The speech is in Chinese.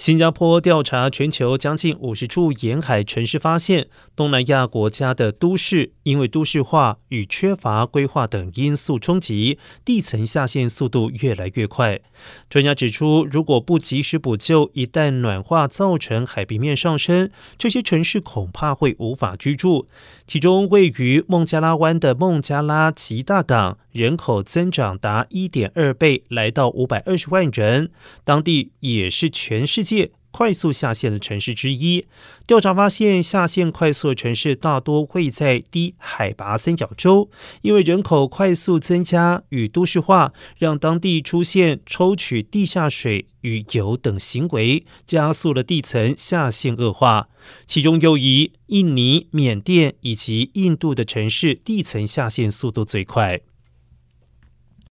新加坡调查全球将近五十处沿海城市，发现东南亚国家的都市因为都市化与缺乏规划等因素冲击，地层下陷速度越来越快。专家指出，如果不及时补救，一旦暖化造成海平面上升，这些城市恐怕会无法居住。其中位于孟加拉湾的孟加拉吉大港，人口增长达一点二倍，来到五百二十万人。当地也是全世界。快速下陷的城市之一。调查发现，下陷快速的城市大多会在低海拔三角洲，因为人口快速增加与都市化，让当地出现抽取地下水与油等行为，加速了地层下陷恶化。其中又以印尼、缅甸以及印度的城市地层下陷速度最快。